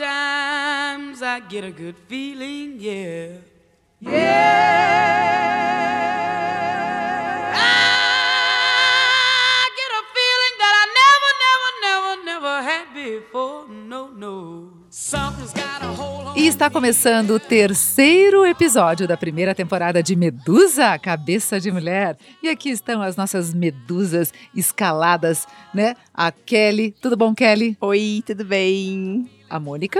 Sometimes I get a good feeling, yeah. Yeah. I get a feeling that I never, never, never, never had before. No, no. Something's got a hold on E está começando o terceiro episódio da primeira temporada de Medusa, Cabeça de Mulher. E aqui estão as nossas medusas escaladas, né? A Kelly. Tudo bom, Kelly? Oi, tudo bem? A Mônica.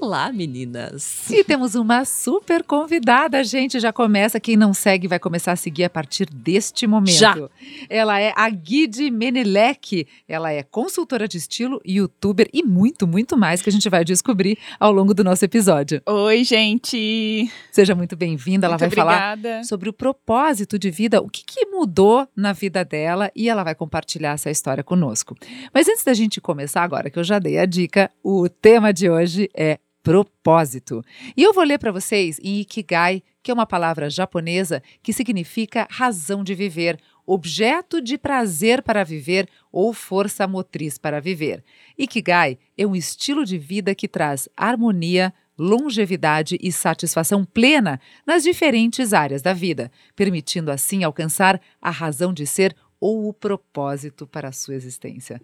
Olá, meninas. E temos uma super convidada, gente. Já começa. Quem não segue vai começar a seguir a partir deste momento. Já. Ela é a Guide Menelec. Ela é consultora de estilo, youtuber e muito, muito mais que a gente vai descobrir ao longo do nosso episódio. Oi, gente. Seja muito bem-vinda. Ela vai falar obrigada. sobre o propósito de vida, o que, que mudou na vida dela e ela vai compartilhar essa história conosco. Mas antes da gente começar agora, que eu já dei a dica, o tema de hoje é propósito. E eu vou ler para vocês em Ikigai, que é uma palavra japonesa que significa razão de viver, objeto de prazer para viver ou força motriz para viver. Ikigai é um estilo de vida que traz harmonia, longevidade e satisfação plena nas diferentes áreas da vida, permitindo assim alcançar a razão de ser ou o propósito para a sua existência.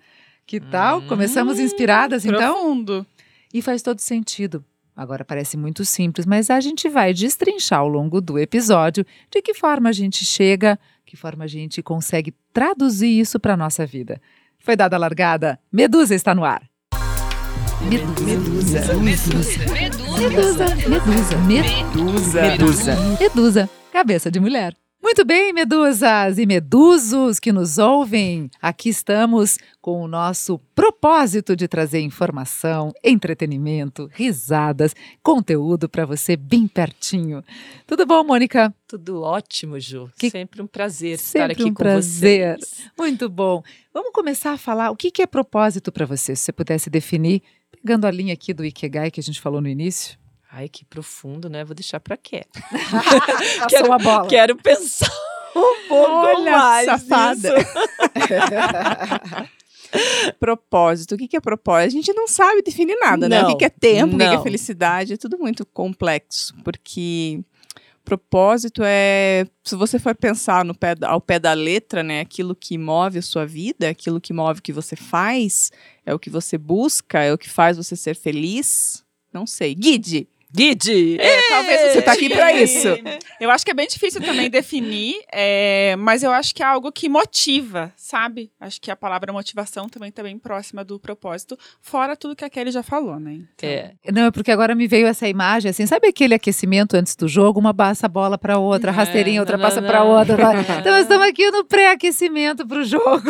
Que tal? Começamos inspiradas, então? Profundo. E faz todo sentido. Agora parece muito simples, mas a gente vai destrinchar ao longo do episódio de que forma a gente chega, que forma a gente consegue traduzir isso para nossa vida. Foi dada a largada? Medusa está no ar. Medusa. Medusa. Medusa. Medusa. Medusa. Medusa. Medusa. Cabeça de mulher. Muito bem, medusas e medusos que nos ouvem. Aqui estamos com o nosso propósito de trazer informação, entretenimento, risadas, conteúdo para você bem pertinho. Tudo bom, Mônica? Tudo ótimo, Ju. Que- Sempre um prazer Sempre estar aqui um com prazer. vocês. Muito bom. Vamos começar a falar o que que é propósito para você, se você pudesse definir, pegando a linha aqui do Ikigai que a gente falou no início. Ai, que profundo, né? Vou deixar pra quê? Passou a bola. Quero pensar um pouco Olha, mais safada. Propósito. O que é propósito? A gente não sabe definir nada, né? O que Não, é tempo, o que é não. felicidade. É tudo muito complexo, porque propósito é, se você for pensar no pé, ao pé da letra, né? Aquilo que move a sua vida, aquilo que move o que você faz, é o que você busca, é o que faz você ser feliz. Não sei. Guide. Guide! É, talvez você tá aqui pra isso. Eu acho que é bem difícil também definir, é, mas eu acho que é algo que motiva, sabe? Acho que a palavra motivação também está bem próxima do propósito, fora tudo que a Kelly já falou, né? Então, É, Não, é porque agora me veio essa imagem, assim, sabe aquele aquecimento antes do jogo? Uma passa a bola para outra, É, rasteirinha, outra não, passa não, para não. outra. vai. Então, nós estamos aqui no pré-aquecimento para o jogo.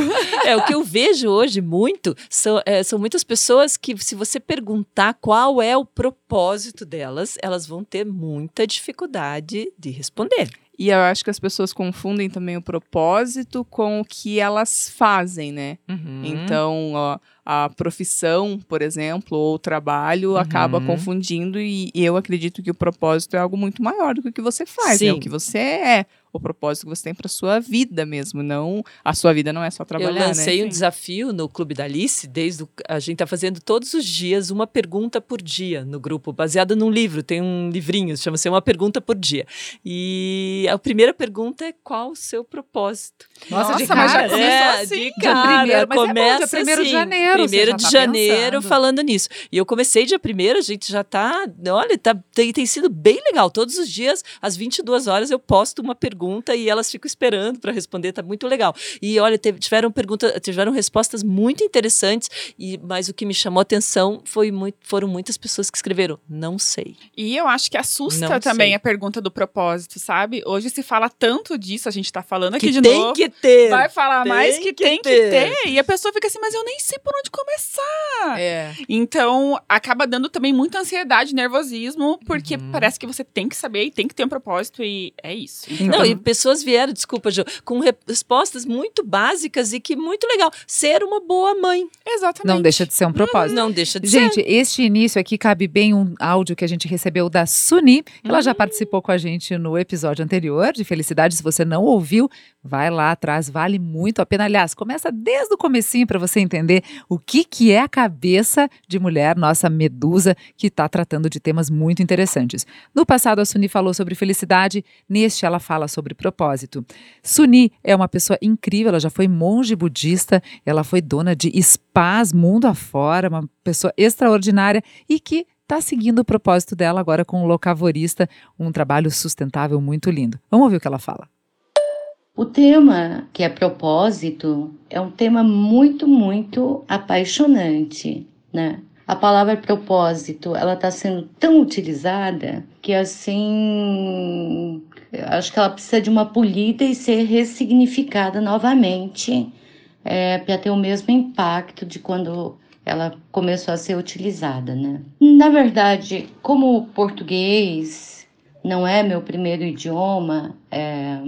É, o que eu vejo hoje muito são, é, são muitas pessoas que, se você perguntar qual é o propósito delas, elas vão ter muita dificuldade de responder. E eu acho que as pessoas confundem também o propósito com o que elas fazem, né? Uhum. Então, ó, a profissão, por exemplo, ou o trabalho acaba Uhum. confundindo e, e eu acredito que o propósito é algo muito maior do que o que você faz, é Sim. o que você é, o propósito que você tem para sua vida mesmo, não a sua vida não é só trabalhar, eu lancei né? um desafio no Clube da Alice, desde o, a gente está fazendo todos os dias uma pergunta por dia no grupo, baseada num livro, tem um livrinho, chama-se Uma Pergunta por Dia. E a primeira pergunta é qual o seu propósito? Nossa, de Nossa, mas já cara. começou é, assim. de cara, primeiro, mas é bom, dia começa primeiro de assim, janeiro, você Primeiro de tá janeiro pensando. falando nisso. E eu comecei dia primeiro, a gente já tá, olha, tá, tem, tem sido bem legal. Todos os dias, às 22 horas, eu posto uma pergunta e elas ficam esperando para responder, tá muito legal. E olha, teve- tiveram perguntas, tiveram respostas muito interessantes, e mas o que me chamou a atenção foi muito, foram muitas pessoas que escreveram, não sei. E eu acho que assusta Não também sei. a pergunta do propósito, sabe? Hoje se fala tanto disso, a gente tá falando aqui que de tem novo. que ter. Vai falar Tem mais que, que tem ter. que ter. E a pessoa fica assim, mas eu nem sei por onde começar. É. Então, acaba dando também muita ansiedade, nervosismo, porque Uhum. parece que você tem que saber e tem que ter um propósito, e é isso. Então, Não, e pessoas vieram, desculpa, Jo, com re- respostas muito básicas e que muito legal. Ser uma boa mãe. exatamente. Não deixa de ser um propósito. Não deixa de ser. Gente, este início aqui cabe bem um áudio que a gente recebeu da Suni. Ela Hum. já participou com a gente no episódio anterior de Felicidade. Se você não ouviu, vai lá atrás, vale muito a pena. Aliás, começa desde o comecinho para você entender o que, que é a cabeça de mulher, nossa medusa, que está tratando de temas muito interessantes. No passado, a Suni falou sobre felicidade, neste, ela fala sobre propósito. Suni é uma pessoa incrível, ela já foi monge budista, ela foi dona de spas mundo afora, uma pessoa extraordinária e que está seguindo o propósito dela agora com o Locavorista, um trabalho sustentável muito lindo. Vamos ouvir o que ela fala. O tema, que é propósito, é um tema muito, muito apaixonante, né? A palavra propósito, ela está sendo tão utilizada que assim, acho que ela precisa de uma polida e ser ressignificada novamente é, para ter o mesmo impacto de quando ela começou a ser utilizada, né? Na verdade, como o português não é meu primeiro idioma, é,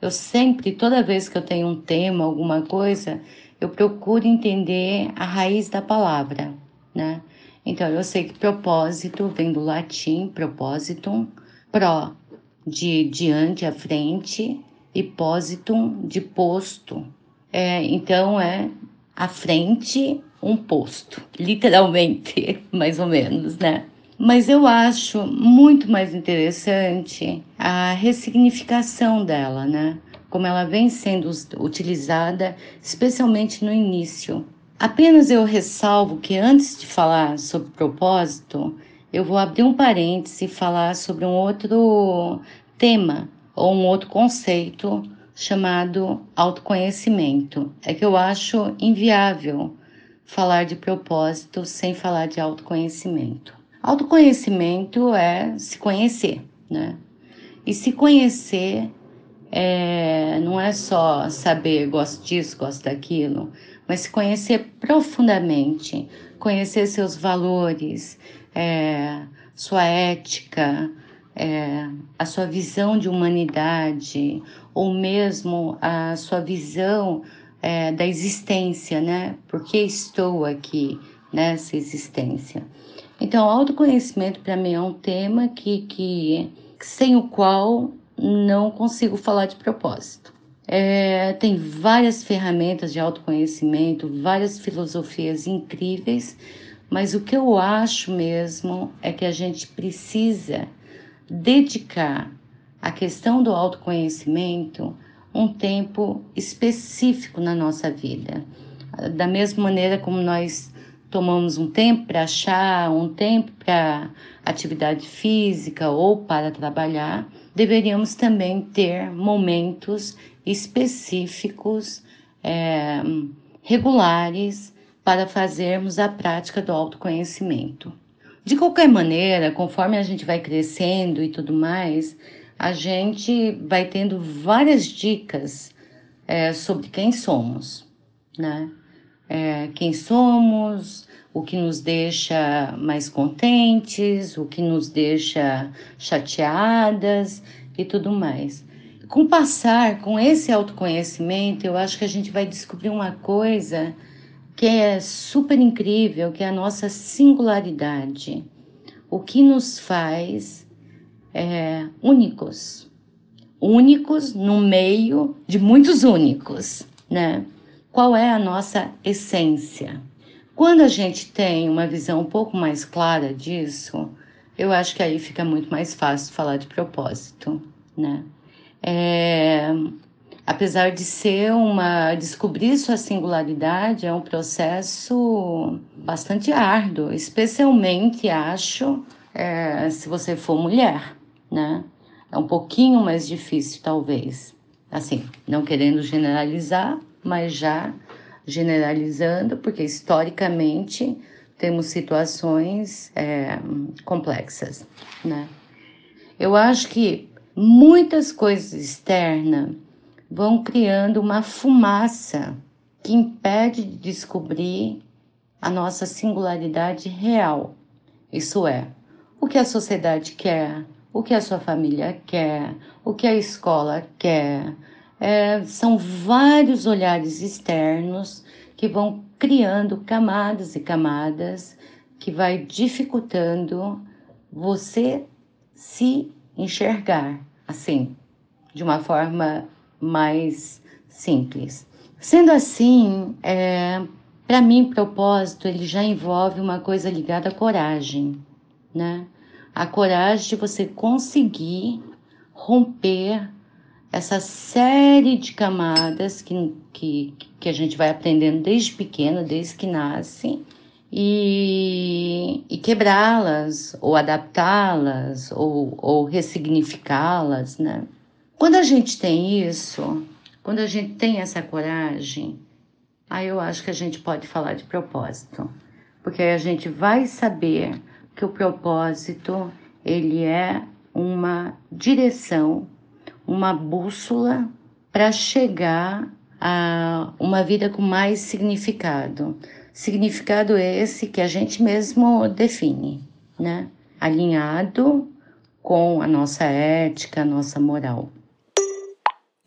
eu sempre, toda vez que eu tenho um tema, alguma coisa, eu procuro entender a raiz da palavra, né? Então, eu sei que propósito vem do latim propositum, pro, de diante, à frente, e positum, de posto. É, então, é à frente um posto, literalmente, mais ou menos, né? Mas eu acho muito mais interessante a ressignificação dela, né? Como ela vem sendo utilizada, especialmente no início. Apenas eu ressalvo que antes de falar sobre propósito, eu vou abrir um parêntese e falar sobre um outro tema ou um outro conceito chamado autoconhecimento. É que eu acho inviável falar de propósito sem falar de autoconhecimento. Autoconhecimento é se conhecer, né? E se conhecer é, não é só saber gosto disso, gosto daquilo, mas se conhecer profundamente, conhecer seus valores, é, sua ética, é, a sua visão de humanidade, ou mesmo a sua visão é, da existência, né? Por que estou aqui nessa existência? Então, autoconhecimento para mim é um tema que, que sem o qual não consigo falar de propósito. É, tem várias ferramentas de autoconhecimento, várias filosofias incríveis, mas o que eu acho mesmo é que a gente precisa dedicar a questão do autoconhecimento um tempo específico na nossa vida. Da mesma maneira como nós tomamos um tempo para achar, um tempo para atividade física ou para trabalhar, deveríamos também ter momentos específicos, é, regulares, para fazermos a prática do autoconhecimento. De qualquer maneira, conforme a gente vai crescendo e tudo mais, a gente vai tendo várias dicas é, sobre quem somos, né? É, quem somos, o que nos deixa mais contentes, o que nos deixa chateadas e tudo mais. Com o passar, com esse autoconhecimento, eu acho que a gente vai descobrir uma coisa que é super incrível, que é a nossa singularidade. O que nos faz é, únicos. Únicos no meio de muitos únicos, né? Qual é a nossa essência? Quando a gente tem uma visão um pouco mais clara disso, eu acho que aí fica muito mais fácil falar de propósito, né? É, apesar de ser uma descobrir sua singularidade é um processo bastante árduo, especialmente acho é, se você for mulher, né? É um pouquinho mais difícil, talvez. Assim, não querendo generalizar, mas já generalizando, porque historicamente temos situações é, complexas, né? Eu acho que muitas coisas externas vão criando uma fumaça que impede de descobrir a nossa singularidade real. Isso é, o que a sociedade quer, o que a sua família quer, o que a escola quer, é, são vários olhares externos que vão criando camadas e camadas que vai dificultando você se enxergar assim, de uma forma mais simples. Sendo assim, é, Para mim, propósito, ele já envolve uma coisa ligada à coragem, né? A coragem de você conseguir romper essa série de camadas que, que, que a gente vai aprendendo desde pequeno, desde que nasce, e, e quebrá-las, ou adaptá-las, ou, ou ressignificá-las, né? Quando a gente tem isso, quando a gente tem essa coragem, aí eu acho que a gente pode falar de propósito, porque aí a gente vai saber que o propósito ele é uma direção, uma bússola para chegar a uma vida com mais significado. Significado esse que a gente mesmo define, né? Alinhado com a nossa ética, a nossa moral.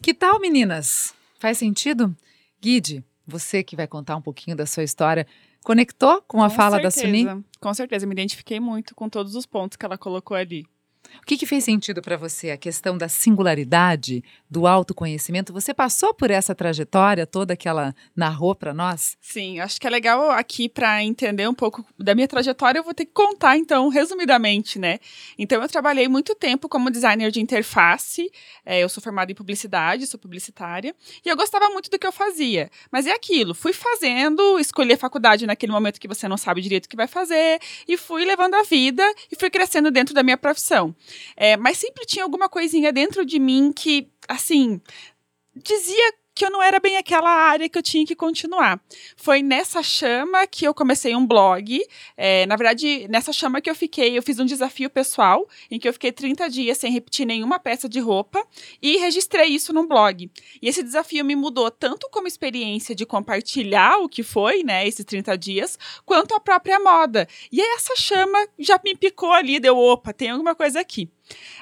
Que tal, meninas? Faz sentido? Guide, você que vai contar um pouquinho da sua história, conectou com a Com fala da certeza, Suni? Com certeza, me identifiquei muito com todos os pontos que ela colocou ali. O que, que fez sentido para você? A questão da singularidade, do autoconhecimento? Você passou por essa trajetória toda que ela narrou para nós? Sim, acho que é legal aqui para entender um pouco da minha trajetória, eu vou ter que contar então, resumidamente, né? Então eu trabalhei muito tempo como designer de interface, é, eu sou formada em publicidade, sou publicitária, e eu gostava muito do que eu fazia. Mas é aquilo, fui fazendo, escolhi a faculdade naquele momento que você não sabe direito o que vai fazer, e fui levando a vida e fui crescendo dentro da minha profissão. É, mas sempre tinha alguma coisinha dentro de mim que, assim, dizia que eu não era bem aquela área que eu tinha que continuar. Foi nessa chama que eu comecei um blog. É, na verdade, nessa chama que eu fiquei, eu fiz um desafio pessoal, em que eu fiquei 30 dias sem repetir nenhuma peça de roupa e registrei isso num blog. E esse desafio me mudou tanto como experiência de compartilhar o que foi, né, esses 30 dias, quanto a própria moda. E essa chama já me picou ali, deu, opa, tem alguma coisa aqui.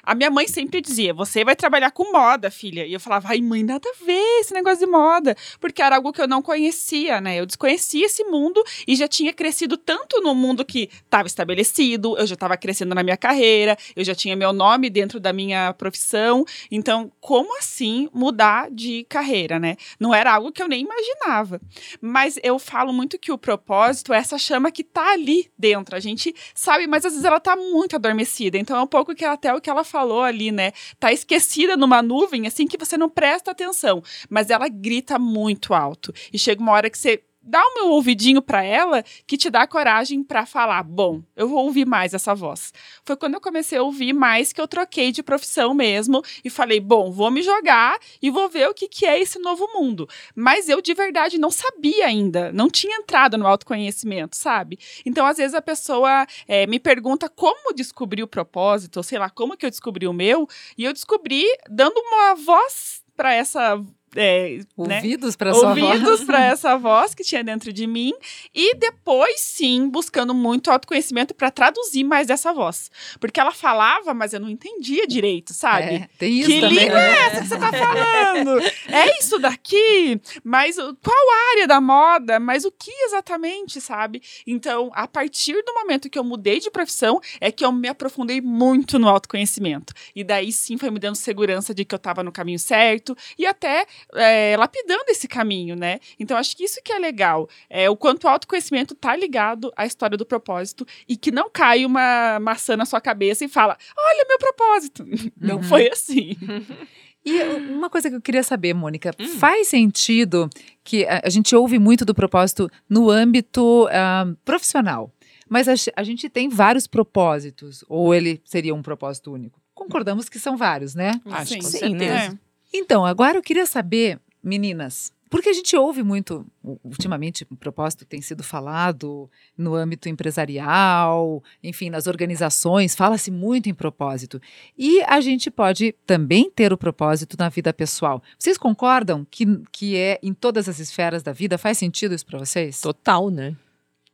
A minha mãe sempre dizia: Você vai trabalhar com moda, filha. E eu falava: Ai, mãe, nada a ver esse negócio de moda. Porque era algo que eu não conhecia, né? Eu desconhecia esse mundo e já tinha crescido tanto no mundo que estava estabelecido, eu já estava crescendo na minha carreira, eu já tinha meu nome dentro da minha profissão. Então, como assim mudar de carreira, né? Não era algo que eu nem imaginava. Mas eu falo muito que o propósito é essa chama que tá ali dentro. A gente sabe, mas às vezes ela tá muito adormecida. Então, é um pouco que até o que ela falou ali, né? Tá esquecida numa nuvem, assim, que você não presta atenção. Mas ela grita muito alto. E chega uma hora que você dá o meu ouvidinho para ela que te dá coragem para falar, bom, eu vou ouvir mais essa voz. Foi quando eu comecei a ouvir mais que eu troquei de profissão mesmo e falei, bom, vou me jogar e vou ver o que, que é esse novo mundo. Mas eu de verdade não sabia ainda, não tinha entrado no autoconhecimento, sabe? Então às vezes a pessoa é, me pergunta como descobrir o propósito, ou sei lá, como que eu descobri o meu, e eu descobri dando uma voz para essa é, né? Ouvidos para sua voz? ouvidos para essa voz que tinha dentro de mim. E depois sim buscando muito autoconhecimento para traduzir mais essa voz. Porque ela falava mas eu não entendia direito sabe? É, tem isso que também. língua é essa que você tá falando? É isso daqui? Mas qual área da moda? Mas o que exatamente sabe? Então a partir do momento que eu mudei de profissão é que eu me aprofundei muito no autoconhecimento. E daí sim foi me dando segurança de que eu estava no caminho certo e até é, lapidando esse caminho, né? Então, acho que isso que é legal. É o quanto o autoconhecimento tá ligado à história do propósito e que não cai uma maçã na sua cabeça e fala, olha meu propósito. Não Uhum. foi assim. E uma coisa que eu queria saber, Mônica, faz sentido que a, gente ouve muito do propósito no âmbito ah, profissional, mas a, a gente tem vários propósitos, ou ele seria um propósito único? Concordamos que são vários, né? Acho que com sim, né? Então, agora eu queria saber, meninas, porque a gente ouve muito, ultimamente, o propósito tem sido falado no âmbito empresarial, enfim, nas organizações, fala-se muito em propósito. E a gente pode também ter o propósito na vida pessoal. Vocês concordam que, que é em todas as esferas da vida? Faz sentido isso para vocês? Total, né?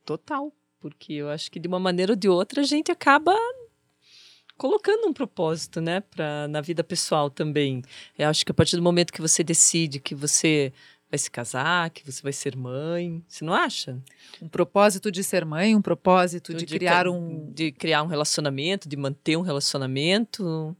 Total. Porque eu acho que de uma maneira ou de outra a gente acaba colocando um propósito, né, pra, na vida pessoal também. Eu acho que a partir do momento que você decide que você vai se casar, que você vai ser mãe, você não acha? Um propósito de ser mãe, um propósito de, criar ca- um. de criar um relacionamento, de manter um relacionamento,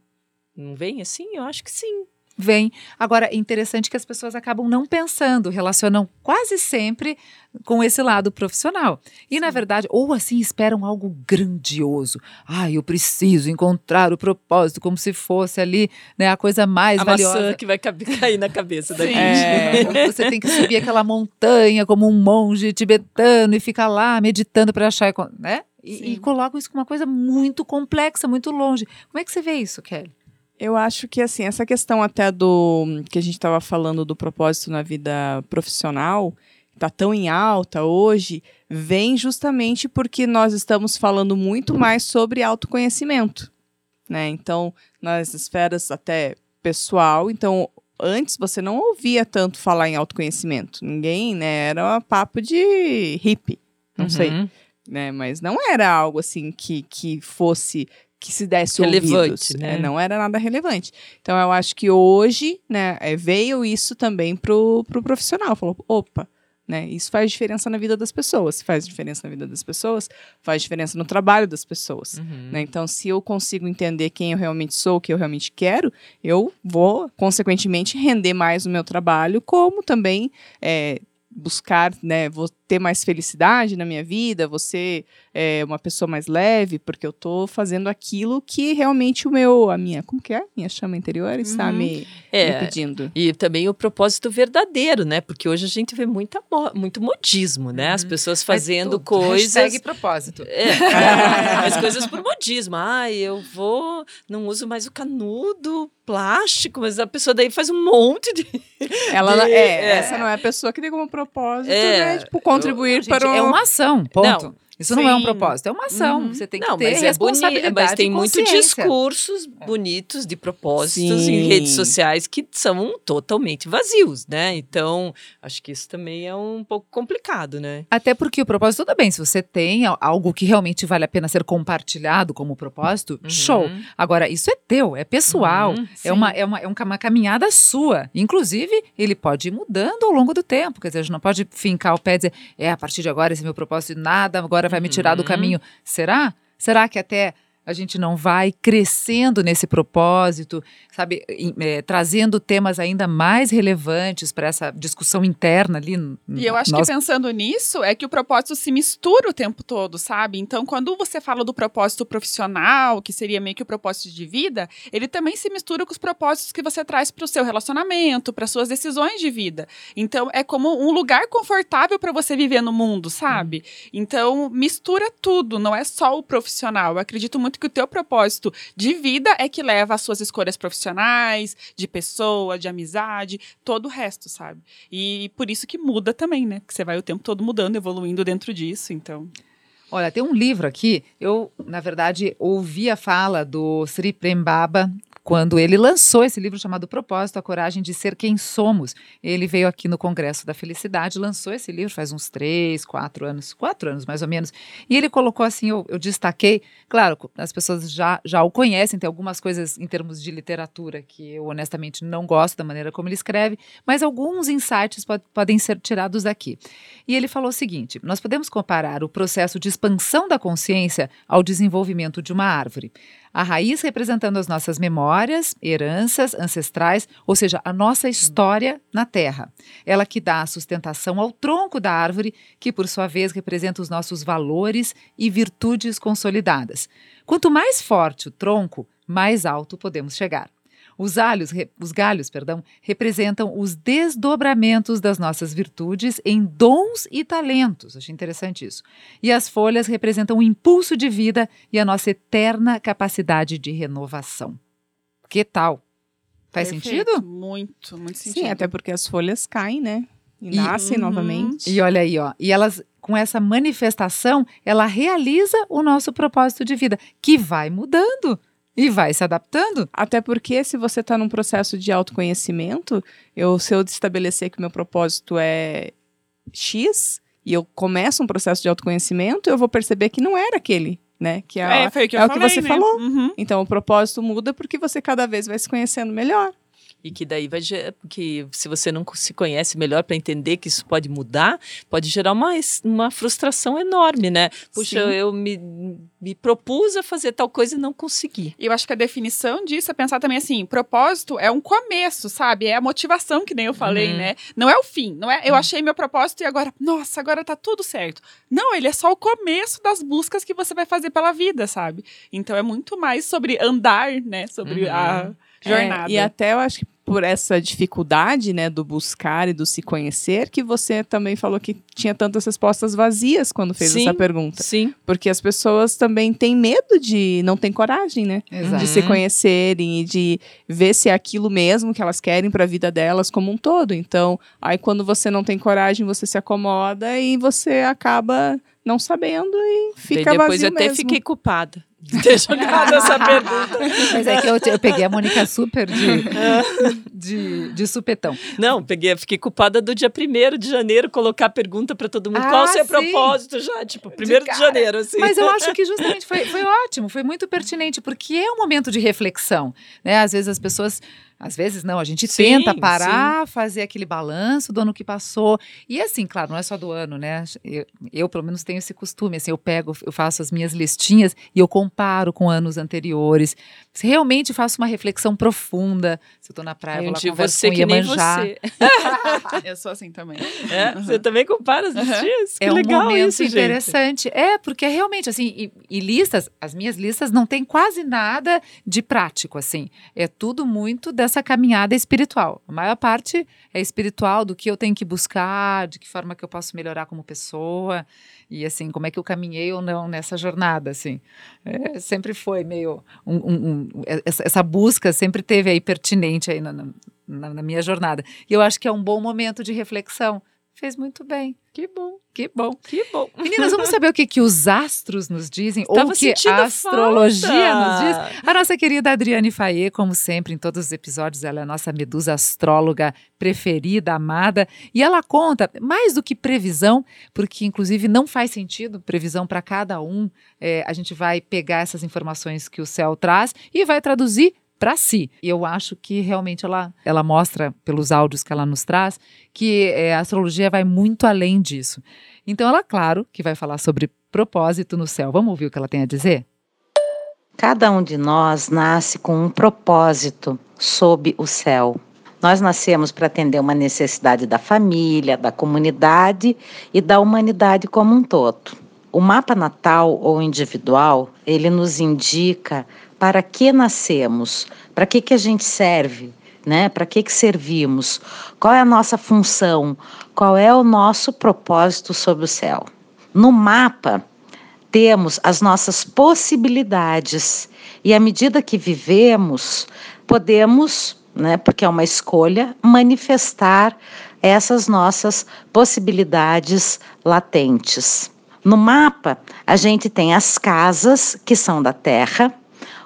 não vem assim? Eu acho que sim. Vem. Agora, é interessante que as pessoas acabam não pensando, relacionam quase sempre com esse lado profissional. E, na verdade, ou assim esperam algo grandioso. Ah, eu preciso encontrar o propósito, como se fosse ali né, a coisa mais A valiosa. maçã que vai cair na cabeça da Sim. gente. É, você tem que subir aquela montanha como um monge tibetano e ficar lá meditando para achar, né? E, e Sim. colocam isso como uma coisa muito complexa, muito longe. Como é que você vê isso, Kelly? Eu acho que assim, essa questão até do que a gente estava falando do propósito na vida profissional, está tão em alta hoje, vem justamente porque nós estamos falando muito mais sobre autoconhecimento, né? Então, nas esferas até pessoal, então antes você não ouvia tanto falar em autoconhecimento. Ninguém, né, era um papo de hippie, não sei, Uhum. né? Mas não era algo assim que, que fosse que se desse Relevante, ouvidos, né? É, não era nada relevante. Então eu acho que hoje, né, é, veio isso também pro, pro profissional. Falou, opa, né, isso faz diferença na vida das pessoas. Se faz diferença na vida das pessoas, faz diferença no trabalho das pessoas. Uhum. né? Então, se eu consigo entender quem eu realmente sou, o que eu realmente quero, eu vou, consequentemente, render mais no meu trabalho, como também é, buscar, né, vou ter mais felicidade na minha vida, vou ser é, uma pessoa mais leve, porque eu tô fazendo aquilo que realmente o meu, a minha, como que é? Minha chama interior está Uhum. me, me É, pedindo. E também o propósito verdadeiro, né? Porque hoje a gente vê muita muito modismo, né? As pessoas fazendo tudo, coisas. Hashtag propósito. É, as coisas por modismo. Ai, eu vou, não uso mais o canudo plástico, mas a pessoa daí faz um monte de. Ela, de- é, é. essa não é a pessoa que tem como propósito, É, né, tipo, contribuir para o... É uma ação, ponto. Não. Isso não é um Sim. propósito, é uma ação. Uhum. Você tem que Não, ter mas é bonito, responsabilidade mas tem muito consciência. discursos bonitos de propósitos Sim. em redes sociais que são totalmente vazios, né? Então, acho que isso também é um pouco complicado, né? Até porque o propósito, tudo bem, se você tem al- algo que realmente vale a pena ser compartilhado como propósito, Uhum. show. Agora, isso é teu, é pessoal, Uhum, é, uma, é, uma, é um uma caminhada sua. Inclusive, ele pode ir mudando ao longo do tempo. Quer dizer, a gente não pode fincar o pé e dizer, é, a partir de agora esse é meu propósito e nada agora vai me tirar do Uhum. caminho. Será? Será que até a gente não vai crescendo nesse propósito, sabe, eh, trazendo temas ainda mais relevantes para essa discussão interna ali? E eu acho que pensando nisso, é que o propósito se mistura o tempo todo, sabe? Então, quando você fala do propósito profissional, que seria meio que o propósito de vida, ele também se mistura com os propósitos que você traz para o seu relacionamento, para suas decisões de vida. Então, é como um lugar confortável para você viver no mundo, sabe? Então, mistura tudo, não é só o profissional. Eu acredito muito que o teu propósito de vida é que leva às suas escolhas profissionais, de pessoa, de amizade, todo o resto, sabe? E por isso que muda também, né? Porque você vai o tempo todo mudando, evoluindo dentro disso, então. Olha, tem um livro aqui. Eu, na verdade, ouvi a fala do Sri Prem Baba quando ele lançou esse livro chamado Propósito, a Coragem de Ser Quem Somos. Ele veio aqui no Congresso da Felicidade, lançou esse livro faz uns três, quatro anos, quatro anos mais ou menos. E ele colocou assim, eu, eu destaquei, claro, as pessoas já, já o conhecem, tem algumas coisas em termos de literatura que eu honestamente não gosto da maneira como ele escreve, mas alguns insights pod- podem ser tirados daqui. E ele falou o seguinte: nós podemos comparar o processo de expansão da consciência ao desenvolvimento de uma árvore. A raiz representando as nossas memórias, heranças ancestrais, ou seja, a nossa história na Terra. Ela que dá sustentação ao tronco da árvore, que por sua vez representa os nossos valores e virtudes consolidadas. Quanto mais forte o tronco, mais alto podemos chegar. Os, alhos, re- os galhos perdão, representam os desdobramentos das nossas virtudes em dons e talentos. Achei interessante isso. E as folhas representam o impulso de vida e a nossa eterna capacidade de renovação. Que tal? Faz Perfeito. sentido? Muito, muito sentido. Sim, até porque as folhas caem, né? E, E- nascem Uhum. novamente. E olha aí, ó. E elas, com essa manifestação, ela realiza o nosso propósito de vida, que vai mudando e vai se adaptando. Até porque se você está num processo de autoconhecimento, eu, se eu estabelecer que meu propósito é X e eu começo um processo de autoconhecimento, eu vou perceber que não era aquele, né? Que é, É, foi o que é o que você né? falou. Uhum. Então o propósito muda porque você cada vez vai se conhecendo melhor. E que daí vai que se você não se conhece melhor para entender que isso pode mudar, pode gerar uma, uma frustração enorme, né? Puxa, Sim. eu me, me propus a fazer tal coisa e não consegui. Eu acho que a definição disso é pensar também assim, propósito é um começo, sabe? É a motivação que nem eu falei, Uhum. né? Não é o fim, não é eu achei meu propósito e agora, nossa, agora tá tudo certo. Não, ele é só o começo das buscas que você vai fazer pela vida, sabe? Então é muito mais sobre andar, né? Sobre Uhum. a jornada. É, e até eu acho que por essa dificuldade, né, do buscar e do se conhecer, que você também falou que tinha tantas respostas vazias quando fez Sim. essa pergunta. Sim. Porque as pessoas também têm medo de, não tem coragem, né? Exato. De se Uhum. conhecerem e de ver se é aquilo mesmo que elas querem para a vida delas como um todo. Então, aí quando você não tem coragem, você se acomoda e você acaba não sabendo e fica Daí depois vazio eu até mesmo. fiquei culpada ter jogado essa pergunta. Mas é que eu, eu peguei a Mônica super de, de, de supetão. Não, peguei, fiquei culpada do dia 1 de janeiro colocar a pergunta para todo mundo. Ah, Qual o seu sim. propósito já? Tipo, 1 de, cara. janeiro, assim. Mas eu acho que justamente foi, foi ótimo, foi muito pertinente, porque é um momento de reflexão. Né? Às vezes as pessoas. Às vezes não, a gente Sim, tenta parar, fazer aquele balanço do ano que passou. E assim, claro, não é só do ano, né? Eu, eu, pelo menos, tenho esse costume. Assim, eu pego, eu faço as minhas listinhas e eu comparo com anos anteriores. Se realmente faço uma reflexão profunda. Se eu tô na praia, Aí vou lá converso você com Iemanjá. você. Eu sou assim também. É? Você também compara as listinhas? Que É um legal momento isso, gente. interessante. É, porque realmente, assim, e, e listas, as minhas listas não tem quase nada de prático, assim. É tudo muito dessa caminhada espiritual. A maior parte é espiritual, do que eu tenho que buscar, de que forma que eu posso melhorar como pessoa, e assim, como é que eu caminhei ou não nessa jornada, assim. É, sempre foi meio. um- um- um- essa, essa busca sempre teve aí pertinente aí na- na, na minha jornada. E eu acho que é um bom momento de reflexão. Fez muito bem. Que bom, Que bom. que bom. Meninas, vamos saber o que, que os astros nos dizem? ou Tava o que a astrologia falta. nos diz? A nossa querida Adriane Faye, como sempre, em todos os episódios, ela é a nossa medusa astróloga preferida, amada. E ela conta, mais do que previsão, porque inclusive não faz sentido previsão para cada um. É, a gente vai pegar essas informações que o céu traz e vai traduzir para si. E eu acho que realmente ela, ela mostra, pelos áudios que ela nos traz, que é, a astrologia vai muito além disso. Então, ela, claro, que vai falar sobre propósito no céu. Vamos ouvir o que ela tem a dizer? Cada um de nós nasce com um propósito sob o céu. Nós nascemos para atender uma necessidade da família, da comunidade e da humanidade como um todo. O mapa natal ou individual, ele nos indica para que nascemos, para que, que a gente serve, né? Para que, que servimos, qual é a nossa função, qual é o nosso propósito sob o céu. No mapa, temos as nossas possibilidades e à medida que vivemos, podemos, né, porque é uma escolha, manifestar essas nossas possibilidades latentes. No mapa, a gente tem as casas que são da Terra,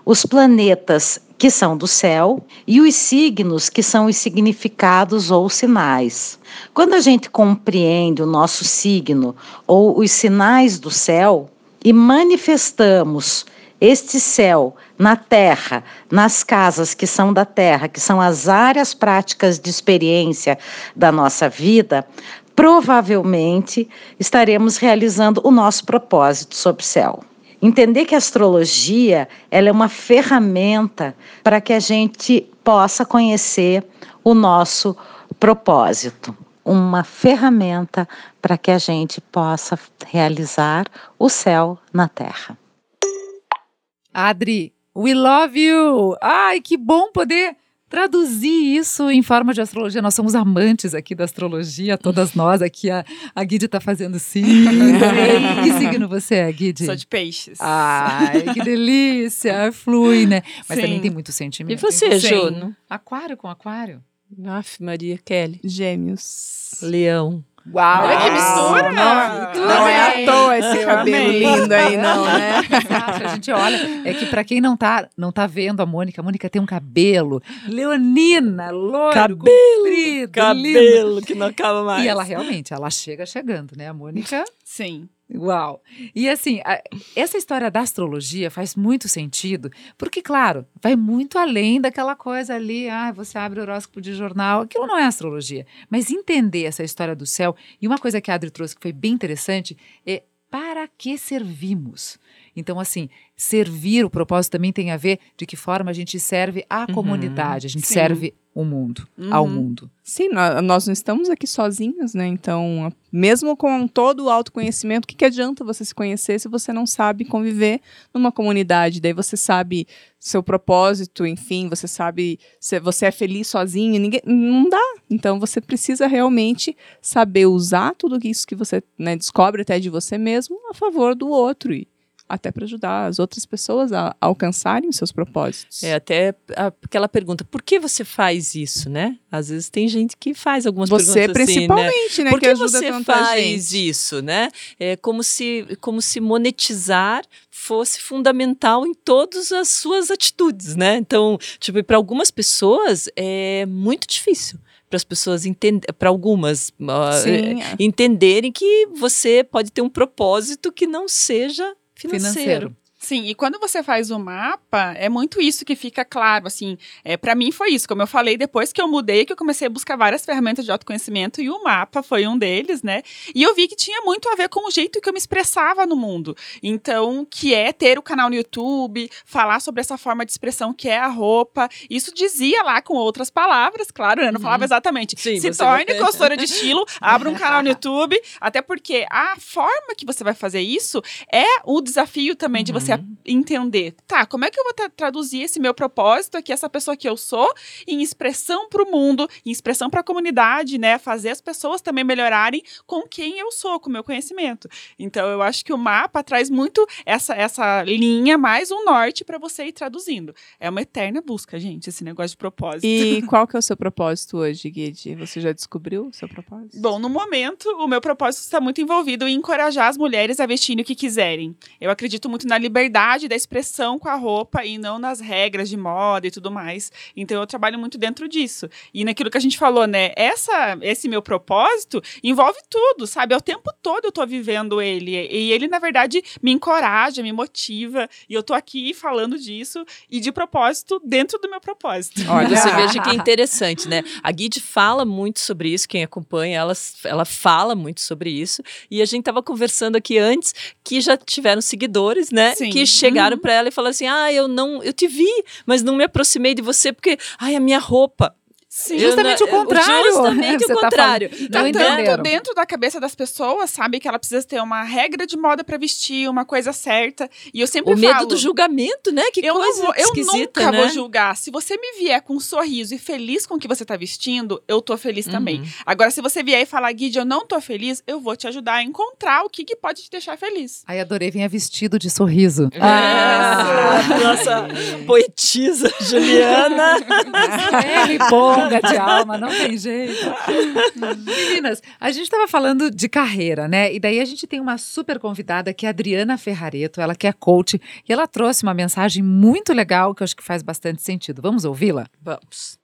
os planetas que são do céu e os signos que são os significados ou sinais. Quando a gente compreende o nosso signo ou os sinais do céu e manifestamos este céu na terra, nas casas que são da terra, que são as áreas práticas de experiência da nossa vida, provavelmente estaremos realizando o nosso propósito sob o céu. Entender que a astrologia ela é uma ferramenta para que a gente possa conhecer o nosso propósito. Uma ferramenta para que a gente possa realizar o céu na terra. Adri, we love you! Ai, que bom poder traduzir isso em forma de astrologia. Nós somos amantes aqui da astrologia, todas nós aqui. A, a Guide está fazendo sim. que signo você é, Guide? Sou de peixes. Ai, que delícia! Flui, né? Mas Sim. também tem muito E sentimento. você, Sim. Juno? Aquário com aquário. Aff, Maria Kelly. Gêmeos. Leão. Uau! Olha que mistura! Não, não é à toa esse cabelo lindo aí, não, né? Exato, a gente olha, é que para quem não tá, não tá vendo a Mônica, a Mônica tem um cabelo leonina, loiro, Cabelo, comprido, lindo. Cabelo que não acaba mais. E ela realmente, ela chega chegando, né? A Mônica Sim. Uau! E assim, a- essa história da astrologia faz muito sentido, porque, claro, vai muito além daquela coisa ali, ah, você abre o horóscopo de jornal, aquilo não é astrologia. Mas entender essa história do céu, e uma coisa que a Adri trouxe que foi bem interessante, é para que servimos? Então, assim, servir, o propósito também tem a ver de que forma a gente serve à Uhum. comunidade, a gente Sim. serve o mundo, ao Uhum. mundo. Sim, nó- nós não estamos aqui sozinhos, né? Então, mesmo com todo o autoconhecimento, o que, que adianta você se conhecer se você não sabe conviver numa comunidade? Daí você sabe seu propósito, enfim, você sabe se você é feliz sozinho, ninguém, não dá. Então, você precisa realmente saber usar tudo isso que você né, descobre até de você mesmo a favor do outro e até para ajudar as outras pessoas a alcançarem os seus propósitos. É até aquela pergunta, por que você faz isso, né? Às vezes tem gente que faz algumas Você perguntas assim, né? principalmente, né? Por que que você faz gente. isso, né? É como se, como se monetizar fosse fundamental em todas as suas atitudes, né? Então, tipo, para algumas pessoas é muito difícil para as pessoas entender, para algumas ah, Sim, é, entenderem que você pode ter um propósito que não seja financeiro. Financeiro. Sim, e quando você faz o mapa, é muito isso que fica claro, assim, é, para mim foi isso, como eu falei, depois que eu mudei, que eu comecei a buscar várias ferramentas de autoconhecimento, e o mapa foi um deles, né, e eu vi que tinha muito a ver com o jeito que eu me expressava no mundo, então, que é ter o canal no YouTube, falar sobre essa forma de expressão que é a roupa, isso dizia lá com outras palavras, claro, né, não falava exatamente, Sim, se torne consultora de estilo, abra um canal no YouTube, até porque a forma que você vai fazer isso é o desafio também de você entender, tá, como é que eu vou tra- traduzir esse meu propósito aqui, essa pessoa que eu sou, em expressão para o mundo, em expressão para a comunidade, né? Fazer as pessoas também melhorarem com quem eu sou, com o meu conhecimento. Então, eu acho que o mapa traz muito essa, essa linha, mais um norte para você ir traduzindo. É uma eterna busca, gente, esse negócio de propósito. E qual que é o seu propósito hoje, Guide? Você já descobriu o seu propósito? Bom, no momento, o meu propósito está muito envolvido em encorajar as mulheres a vestirem o que quiserem. Eu acredito muito na liberdade da expressão com a roupa e não nas regras de moda e tudo mais. Então, eu trabalho muito dentro disso. E naquilo que a gente falou, né? Essa, esse meu propósito envolve tudo, sabe? É o tempo todo eu tô vivendo ele. E ele, na verdade, me encoraja, me motiva. E eu tô aqui falando disso e de propósito dentro do meu propósito. Olha, você veja que interessante, né? A Guide fala muito sobre isso, quem acompanha, ela, ela fala muito sobre isso. E a gente tava conversando aqui antes que já tiveram seguidores, né? Sim. Que chegaram pra ela e falaram assim: ah, eu não, eu te vi, mas não me aproximei de você porque, ai, a minha roupa. Sim. Justamente o contrário. Justamente Você o tá contrário. falando. Tá tanto dentro da cabeça das pessoas, sabe? Que ela precisa ter uma regra de moda pra vestir, uma coisa certa. E eu sempre O medo falo, do julgamento, né? Que eu coisa vou, eu nunca né? vou julgar. Se você me vier com um sorriso e feliz com o que você tá vestindo, eu tô feliz também. Uhum. Agora, se você vier e falar, Guide, eu não tô feliz, eu vou te ajudar a encontrar o que, que pode te deixar feliz. Ai, adorei, vinha vestido de sorriso. Ah, nossa poetisa Juliana. É, riponga de alma, não tem jeito. Meninas, a gente estava falando de carreira, né? E daí a gente tem uma super convidada que é a Adriana Ferrareto, ela que é coach, e ela trouxe uma mensagem muito legal que eu acho que faz bastante sentido. Vamos ouvi-la? Vamos.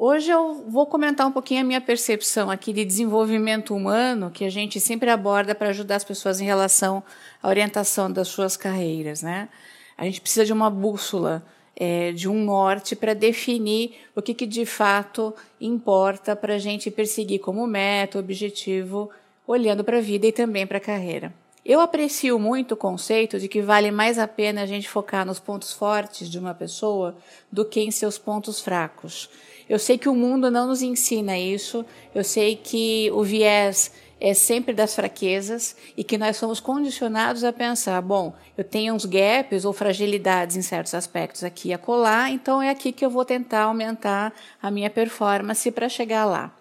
Hoje eu vou comentar um pouquinho a minha percepção aqui de desenvolvimento humano que a gente sempre aborda para ajudar as pessoas em relação à orientação das suas carreiras, né? A gente precisa de uma bússola, é, de um norte para definir o que, que de fato importa para a gente perseguir como meta, objetivo, olhando para a vida e também para a carreira. Eu aprecio muito o conceito de que vale mais a pena a gente focar nos pontos fortes de uma pessoa do que em seus pontos fracos. Eu sei que o mundo não nos ensina isso, eu sei que o viés é sempre das fraquezas e que nós somos condicionados a pensar, bom, eu tenho uns gaps ou fragilidades em certos aspectos aqui e acolá, então é aqui que eu vou tentar aumentar a minha performance para chegar lá.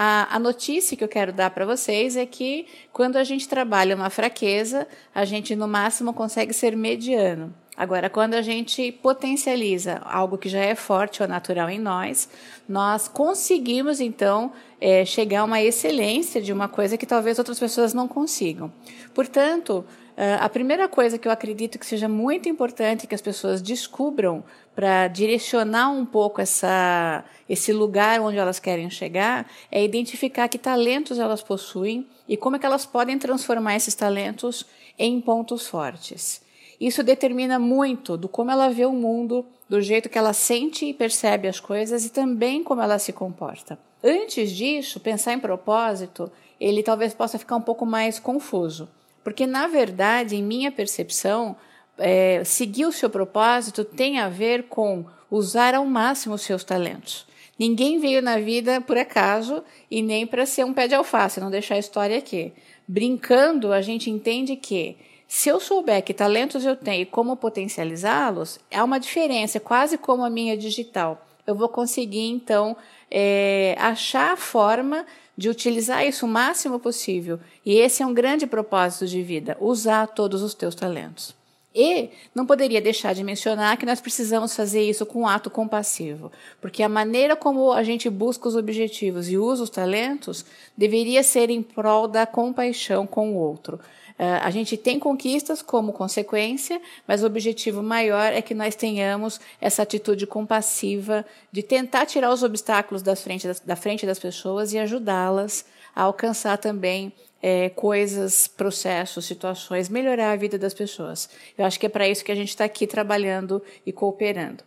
A, a, notícia que eu quero dar para vocês é que quando a gente trabalha uma fraqueza, a gente no máximo consegue ser mediano. Agora, quando a gente potencializa algo que já é forte ou natural em nós, nós conseguimos então é, chegar a uma excelência de uma coisa que talvez outras pessoas não consigam. Portanto, Uh, a primeira coisa que eu acredito que seja muito importante que as pessoas descubram para direcionar um pouco essa, esse lugar onde elas querem chegar é identificar que talentos elas possuem e como é que elas podem transformar esses talentos em pontos fortes. Isso determina muito do como ela vê o mundo, do jeito que ela sente e percebe as coisas e também como ela se comporta. Antes disso, pensar em propósito, ele talvez possa ficar um pouco mais confuso. Porque, na verdade, em minha percepção, é, seguir o seu propósito tem a ver com usar ao máximo os seus talentos. Ninguém veio na vida por acaso e nem para ser um pé de alface, não deixar a história aqui. Brincando, a gente entende que se eu souber que talentos eu tenho e como potencializá-los, há uma diferença, quase como a minha digital. Eu vou conseguir, então, é, achar a forma de utilizar isso o máximo possível. E esse é um grande propósito de vida, usar todos os teus talentos. E não poderia deixar de mencionar que nós precisamos fazer isso com um ato compassivo, porque a maneira como a gente busca os objetivos e usa os talentos deveria ser em prol da compaixão com o outro. Uh, a gente tem conquistas como consequência, mas o objetivo maior é que nós tenhamos essa atitude compassiva de tentar tirar os obstáculos da frente das, da frente das pessoas e ajudá-las a alcançar também é, coisas, processos, situações, melhorar a vida das pessoas. Eu acho que é para isso que a gente está aqui trabalhando e cooperando.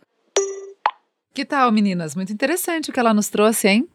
Que tal, meninas? Muito interessante o que ela nos trouxe, hein?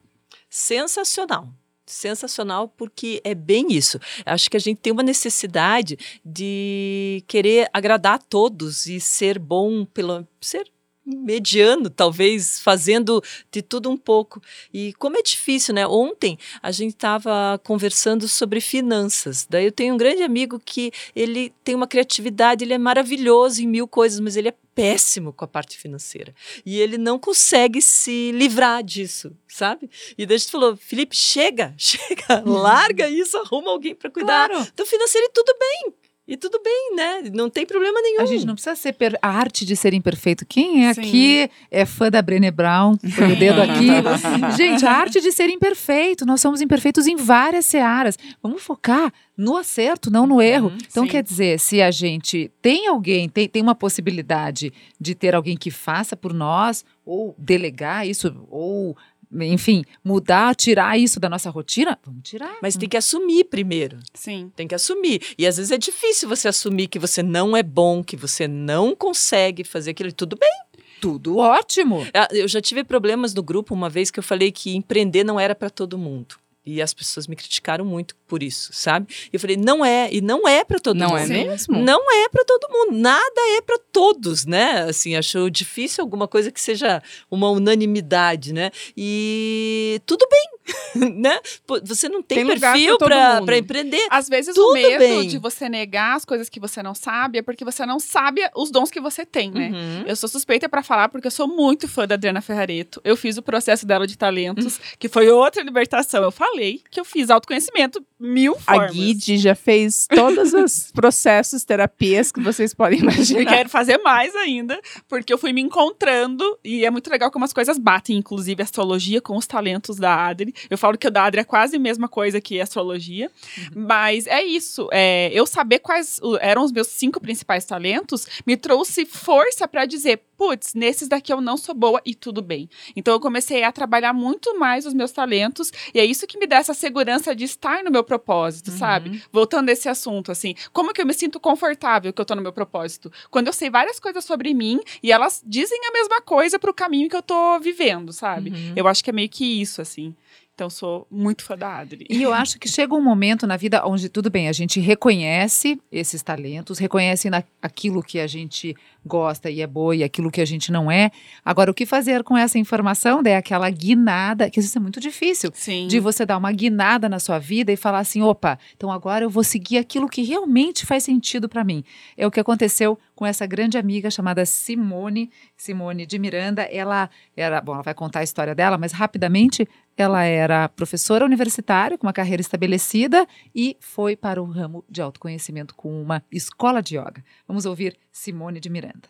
Sensacional sensacional porque é bem isso. Acho que a gente tem uma necessidade de querer agradar a todos e ser bom pelo ser mediano, talvez fazendo de tudo um pouco. E como é difícil, né? Ontem a gente estava conversando sobre finanças. Daí eu tenho um grande amigo que ele tem uma criatividade, ele é maravilhoso em mil coisas, mas ele é péssimo com a parte financeira. E ele não consegue se livrar disso, sabe? E daí a gente falou, Felipe, chega, chega, larga isso, arruma alguém para cuidar claro. do financeiro e tudo bem. E tudo bem, né? Não tem problema nenhum. A gente não precisa ser per... a arte de ser imperfeito. Quem é Sim. aqui é fã da Brené Brown? Põe o dedo aqui. gente, a arte de ser imperfeito. Nós somos imperfeitos em várias searas. Vamos focar no acerto, não no erro. Uhum, então, sim. quer dizer, se a gente tem alguém, tem, tem uma possibilidade de ter alguém que faça por nós, ou delegar isso, ou enfim, mudar, tirar isso da nossa rotina, vamos tirar. Mas tem que assumir primeiro. Sim. Tem que assumir. E às vezes é difícil você assumir que você não é bom, que você não consegue fazer aquilo. Tudo bem. Tudo ótimo. Ah, eu já tive problemas no grupo uma vez que eu falei que empreender não era para todo mundo. E as pessoas me criticaram muito por isso, sabe? Eu falei, não é, e não é para todo não mundo. Não é mesmo? Não é para todo mundo, nada é para todos, né? Assim, achou difícil alguma coisa que seja uma unanimidade, né? E tudo bem, né? Você não tem, tem perfil para empreender. Às vezes tudo o medo bem. de você negar as coisas que você não sabe é porque você não sabe os dons que você tem, né? Uhum. Eu sou suspeita para falar porque eu sou muito fã da Adriana Ferrareto. Eu fiz o processo dela de talentos, uhum. que foi outra libertação. Eu falei que eu fiz autoconhecimento mil formas. A Guide já fez todos os processos, terapias que vocês podem imaginar. E quero fazer mais ainda, porque eu fui me encontrando e é muito legal como as coisas batem, inclusive astrologia com os talentos da Adri. Eu falo que o da Adri é quase a mesma coisa que a astrologia, uhum. mas é isso. É, eu saber quais eram os meus cinco principais talentos me trouxe força para dizer, putz, nesses daqui eu não sou boa e tudo bem. Então eu comecei a trabalhar muito mais os meus talentos e é isso que me dá essa segurança de estar no meu propósito, uhum. sabe? Voltando a esse assunto, assim, como que eu me sinto confortável que eu tô no meu propósito? Quando eu sei várias coisas sobre mim e elas dizem a mesma coisa pro caminho que eu tô vivendo, sabe? Uhum. Eu acho que é meio que isso, assim. Então, sou muito fã da Adri. E eu acho que chega um momento na vida onde, tudo bem, a gente reconhece esses talentos, reconhece na, aquilo que a gente gosta e é boa e aquilo que a gente não é. Agora, o que fazer com essa informação? É aquela guinada, que isso é muito difícil. Sim. De você dar uma guinada na sua vida e falar assim: opa, então agora eu vou seguir aquilo que realmente faz sentido para mim. É o que aconteceu com essa grande amiga chamada Simone, Simone de Miranda. Ela era, bom, ela vai contar a história dela, mas rapidamente ela era professora universitária com uma carreira estabelecida e foi para o ramo de autoconhecimento com uma escola de yoga. Vamos ouvir Simone de Miranda.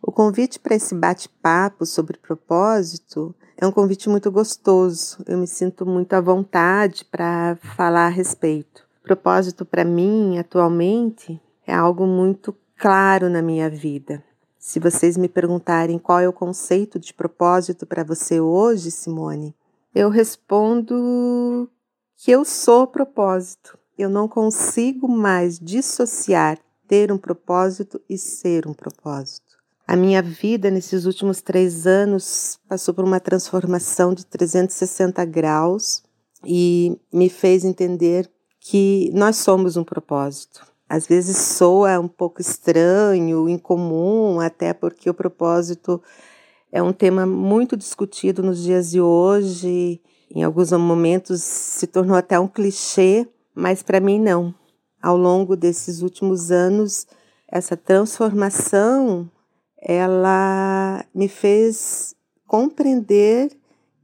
O convite para esse bate-papo sobre propósito é um convite muito gostoso. Eu me sinto muito à vontade para falar a respeito. Propósito para mim, atualmente, é algo muito claro na minha vida. Se vocês me perguntarem qual é o conceito de propósito para você hoje, Simone, eu respondo que eu sou propósito. Eu não consigo mais dissociar ter um propósito e ser um propósito. A minha vida nesses últimos três anos passou por uma transformação de 360 graus e me fez entender que nós somos um propósito. Às vezes soa um pouco estranho, incomum, até porque o propósito é um tema muito discutido nos dias de hoje. Em alguns momentos se tornou até um clichê, mas para mim não. Ao longo desses últimos anos, essa transformação ela me fez compreender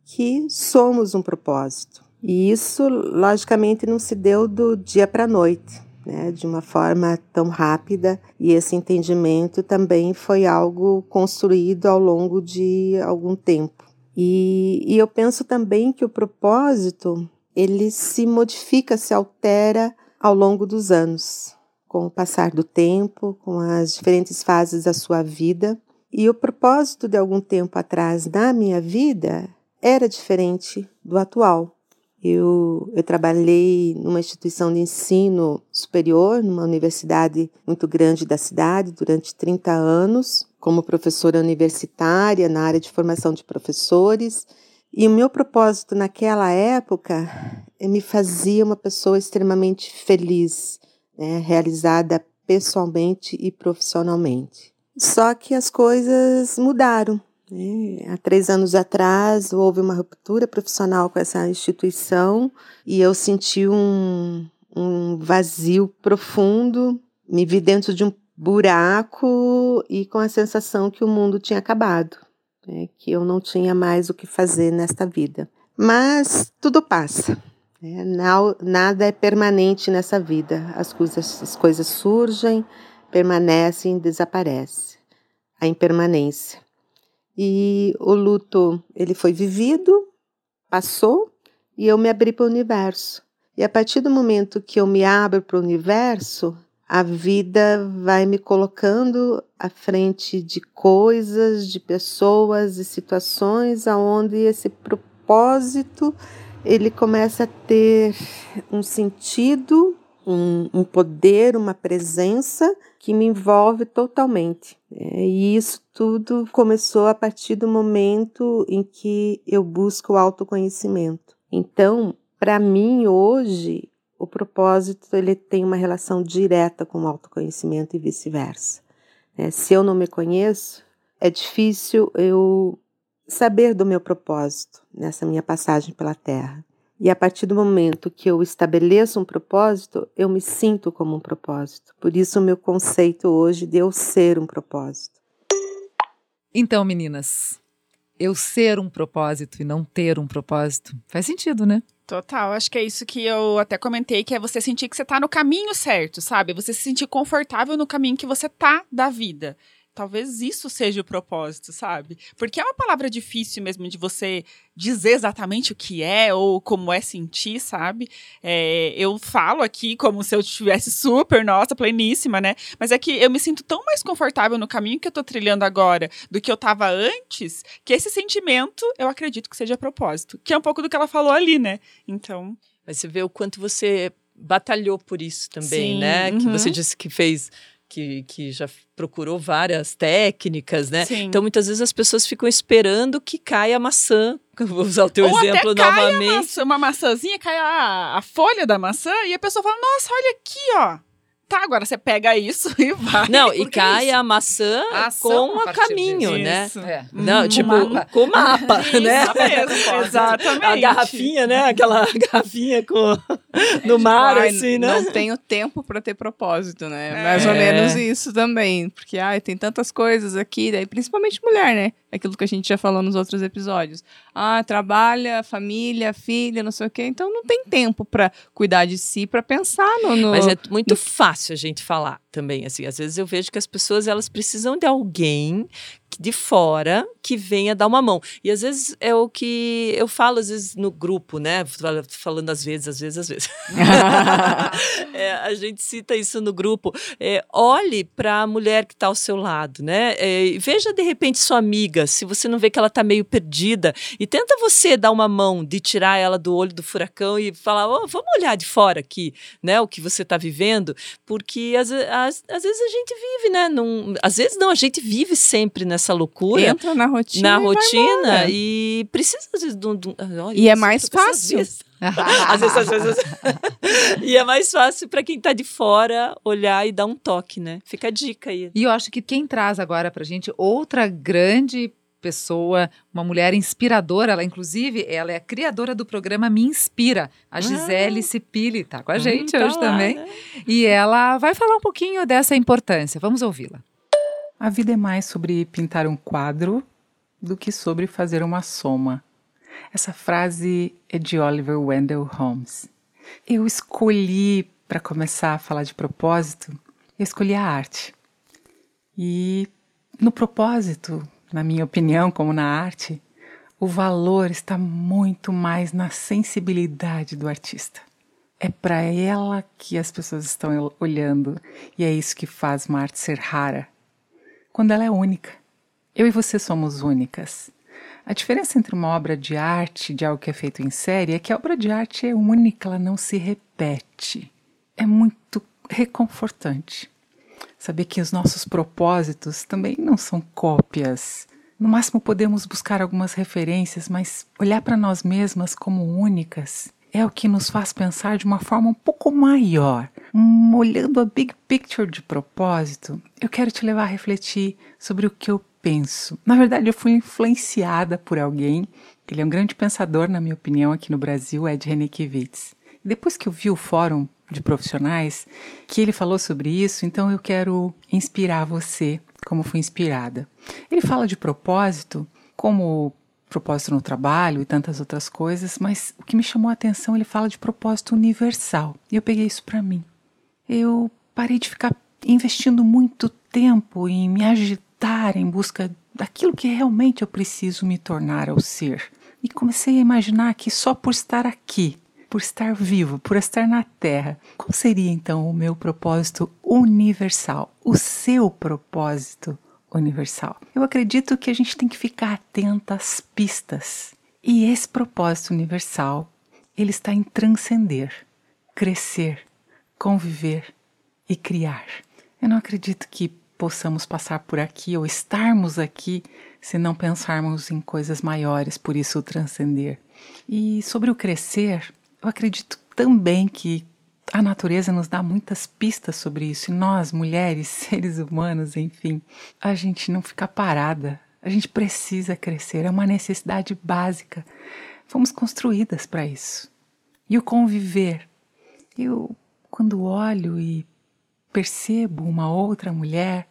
que somos um propósito. E isso, logicamente, não se deu do dia para a noite, né, de uma forma tão rápida, e esse entendimento também foi algo construído ao longo de algum tempo. E, e eu penso também que o propósito ele se modifica, se altera ao longo dos anos com o passar do tempo, com as diferentes fases da sua vida. E o propósito de algum tempo atrás da minha vida era diferente do atual. Eu, eu trabalhei numa instituição de ensino superior, numa universidade muito grande da cidade, durante 30 anos, como professora universitária na área de formação de professores. E o meu propósito naquela época me fazia uma pessoa extremamente feliz, né, realizada pessoalmente e profissionalmente. Só que as coisas mudaram. Né? Há três anos atrás houve uma ruptura profissional com essa instituição e eu senti um, um vazio profundo, me vi dentro de um buraco e com a sensação que o mundo tinha acabado, né? que eu não tinha mais o que fazer nesta vida. Mas tudo passa. É, nada é permanente nessa vida. As coisas, as coisas surgem, permanecem, desaparecem. A impermanência. E o luto, ele foi vivido, passou, e eu me abri para o universo. E a partir do momento que eu me abro para o universo, a vida vai me colocando à frente de coisas, de pessoas e situações aonde esse propósito ele começa a ter um sentido, um, um poder, uma presença que me envolve totalmente. É, e isso tudo começou a partir do momento em que eu busco o autoconhecimento. Então, para mim hoje, o propósito ele tem uma relação direta com o autoconhecimento e vice-versa. É, se eu não me conheço, é difícil eu saber do meu propósito nessa minha passagem pela Terra. E a partir do momento que eu estabeleço um propósito, eu me sinto como um propósito. Por isso, o meu conceito hoje de eu ser um propósito. Então, meninas, eu ser um propósito e não ter um propósito faz sentido, né? Total, acho que é isso que eu até comentei, que é você sentir que você está no caminho certo, sabe? Você se sentir confortável no caminho que você tá da vida. Talvez isso seja o propósito, sabe? Porque é uma palavra difícil mesmo de você dizer exatamente o que é ou como é sentir, sabe? É, eu falo aqui como se eu estivesse super, nossa, pleníssima, né? Mas é que eu me sinto tão mais confortável no caminho que eu tô trilhando agora do que eu tava antes, que esse sentimento eu acredito que seja propósito. Que é um pouco do que ela falou ali, né? Então. Mas você vê o quanto você batalhou por isso também, Sim, né? uhum. Que você disse que fez que, que já procurou várias técnicas, né? Sim. Então, muitas vezes as pessoas ficam esperando que caia a maçã. Vou usar o teu Ou exemplo até novamente. maçã, uma maçãzinha, cai a, a folha da maçã e a pessoa fala, nossa, olha aqui, ó. Tá, agora você pega isso e vai. Não, e é cai isso. a maçã A com a o caminho, disso. né? Isso. É. Não, Hum, tipo, mapa. com o mapa, né? Isso mesmo, exatamente. A garrafinha, né? Aquela garrafinha com no mar, Ai, assim, né? Não tenho tempo para ter propósito, né? Mais ou É. menos isso também. Porque, ai, tem tantas coisas aqui, daí, principalmente mulher, né? Aquilo que a gente já falou nos outros episódios. Ah, trabalha, família, filha, não sei o quê. Então não tem tempo para cuidar de si, para pensar no. no- Mas é muito fácil a gente falar. Também assim às vezes eu vejo que as pessoas elas precisam de alguém de fora que venha dar uma mão. E às vezes é o que eu falo às vezes no grupo né? Falando às vezes às vezes às vezes. É, a gente cita isso no grupo. É, olhe para a mulher que está ao seu lado né? É, veja de repente sua amiga se você não vê que ela está meio perdida e tenta você dar uma mão de tirar ela do olho do furacão e falar oh, vamos olhar de fora aqui né o que você está vivendo porque às, às, às vezes a gente vive né num, às vezes não a gente vive sempre nessa loucura entra na rotina na e rotina e precisa às vezes de um, de um- olha, E é mais fácil. às vezes, às vezes. e é mais fácil para quem tá de fora olhar e dar um toque, né? Fica a dica aí. E eu acho que quem traz agora pra gente outra grande pessoa, uma mulher inspiradora, ela inclusive, ela é a criadora do programa Me Inspira, a Gisele Cipilli, tá com a gente Hum, tá hoje lá, também. né? E ela vai falar um pouquinho dessa importância. Vamos ouvi-la. A vida é mais sobre pintar um quadro do que sobre fazer uma soma. Essa frase é de Oliver Wendell Holmes. Eu escolhi, para começar a falar de propósito, eu escolhi a arte. E no propósito, na minha opinião, como na arte, o valor está muito mais na sensibilidade do artista. É para ela que as pessoas estão olhando, e é isso que faz uma arte ser rara quando ela é única. Eu e você somos únicas. A diferença entre uma obra de arte de algo que é feito em série é que a obra de arte é única, ela não se repete. É muito reconfortante. Saber que os nossos propósitos também não são cópias. No máximo podemos buscar algumas referências, mas olhar para nós mesmas como únicas é o que nos faz pensar de uma forma um pouco maior. Hum, olhando a big picture de propósito, eu quero te levar a refletir sobre o que eu penso. Na verdade, eu fui influenciada por alguém. Ele é um grande pensador, na minha opinião, aqui no Brasil, Ed Renekiewicz. Depois que eu vi o fórum de profissionais que ele falou sobre isso, então eu quero inspirar você como fui inspirada. Ele fala de propósito como propósito no trabalho e tantas outras coisas, mas o que me chamou a atenção, ele fala de propósito universal. E eu peguei isso para mim. Eu parei de ficar investindo muito tempo em me agitar em busca daquilo que realmente eu preciso me tornar ou ser. E comecei a imaginar que só por estar aqui, por estar vivo, por estar na Terra, qual seria então o meu propósito universal? O seu propósito universal. Eu acredito que a gente tem que ficar atenta às pistas. E esse propósito universal, ele está em transcender, crescer, conviver e criar. Eu não acredito que possamos passar por aqui ou estarmos aqui se não pensarmos em coisas maiores, por isso o transcender. E sobre o crescer, eu acredito também que a natureza nos dá muitas pistas sobre isso. E nós, mulheres, seres humanos, enfim, a gente não fica parada. A gente precisa crescer, é uma necessidade básica. Fomos construídas para isso. E o conviver. Eu, quando olho e percebo uma outra mulher,